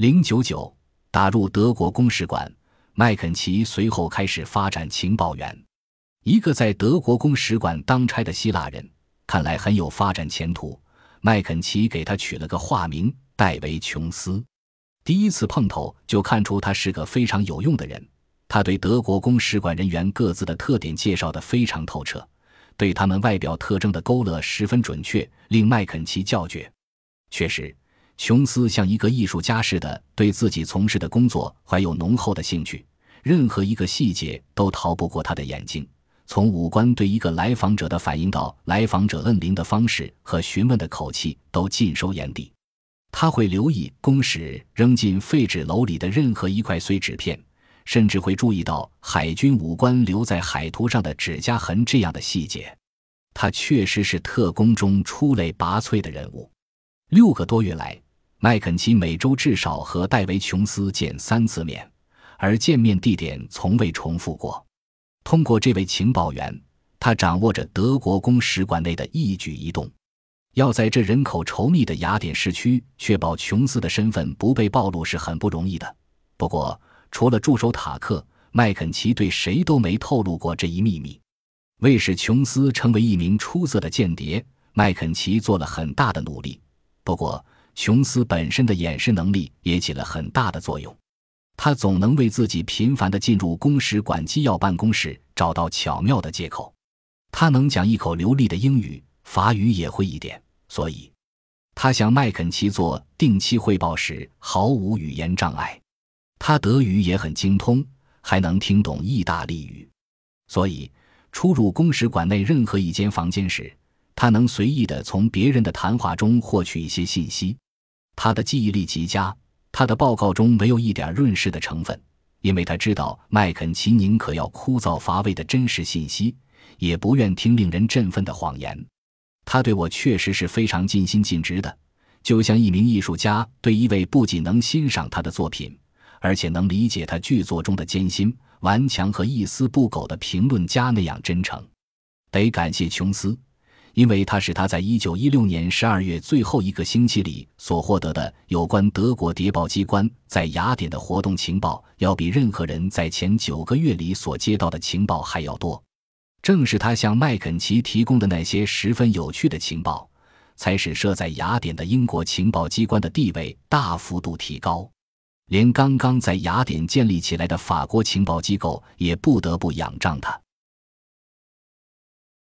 零九九打入德国公使馆，麦肯齐随后开始发展情报员。一个在德国公使馆当差的希腊人，看来很有发展前途。麦肯齐给他取了个化名戴维·琼斯。第一次碰头就看出他是个非常有用的人。他对德国公使馆人员各自的特点介绍得非常透彻，对他们外表特征的勾勒十分准确，令麦肯齐叫绝。确实，琼斯像一个艺术家似的，对自己从事的工作怀有浓厚的兴趣，任何一个细节都逃不过他的眼睛。从五官对一个来访者的反应到来访者摁铃的方式和询问的口气，都尽收眼底。他会留意公使扔进废纸篓里的任何一块碎纸片，甚至会注意到海军武官留在海图上的指甲痕这样的细节。他确实是特工中出类拔萃的人物。六个多月来，麦肯齐每周至少和戴维·琼斯见三次面，而见面地点从未重复过。通过这位情报员，他掌握着德国公使馆内的一举一动。要在这人口稠密的雅典市区确保琼斯的身份不被暴露是很不容易的。不过，除了助手塔克，麦肯齐对谁都没透露过这一秘密。为使琼斯成为一名出色的间谍，麦肯齐做了很大的努力。不过，琼斯本身的掩饰能力也起了很大的作用。他总能为自己频繁地进入公使馆机要办公室找到巧妙的借口。他能讲一口流利的英语，法语也会一点，所以他向麦肯齐做定期汇报时毫无语言障碍。他德语也很精通，还能听懂意大利语，所以出入公使馆内任何一间房间时，他能随意地从别人的谈话中获取一些信息。他的记忆力极佳。他的报告中没有一点润饰的成分，因为他知道麦肯齐宁可要枯燥乏味的真实信息，也不愿听令人振奋的谎言。他对我确实是非常尽心尽职的，就像一名艺术家对一位不仅能欣赏他的作品，而且能理解他剧作中的艰辛、顽强和一丝不苟的评论家那样真诚。得感谢琼斯。因为他是他在一九一六年十二月最后一个星期里所获得的有关德国谍报机关在雅典的活动情报，要比任何人在前九个月里所接到的情报还要多。正是他向麦肯齐提供的那些十分有趣的情报，才使设在雅典的英国情报机关的地位大幅度提高，连刚刚在雅典建立起来的法国情报机构也不得不仰仗他。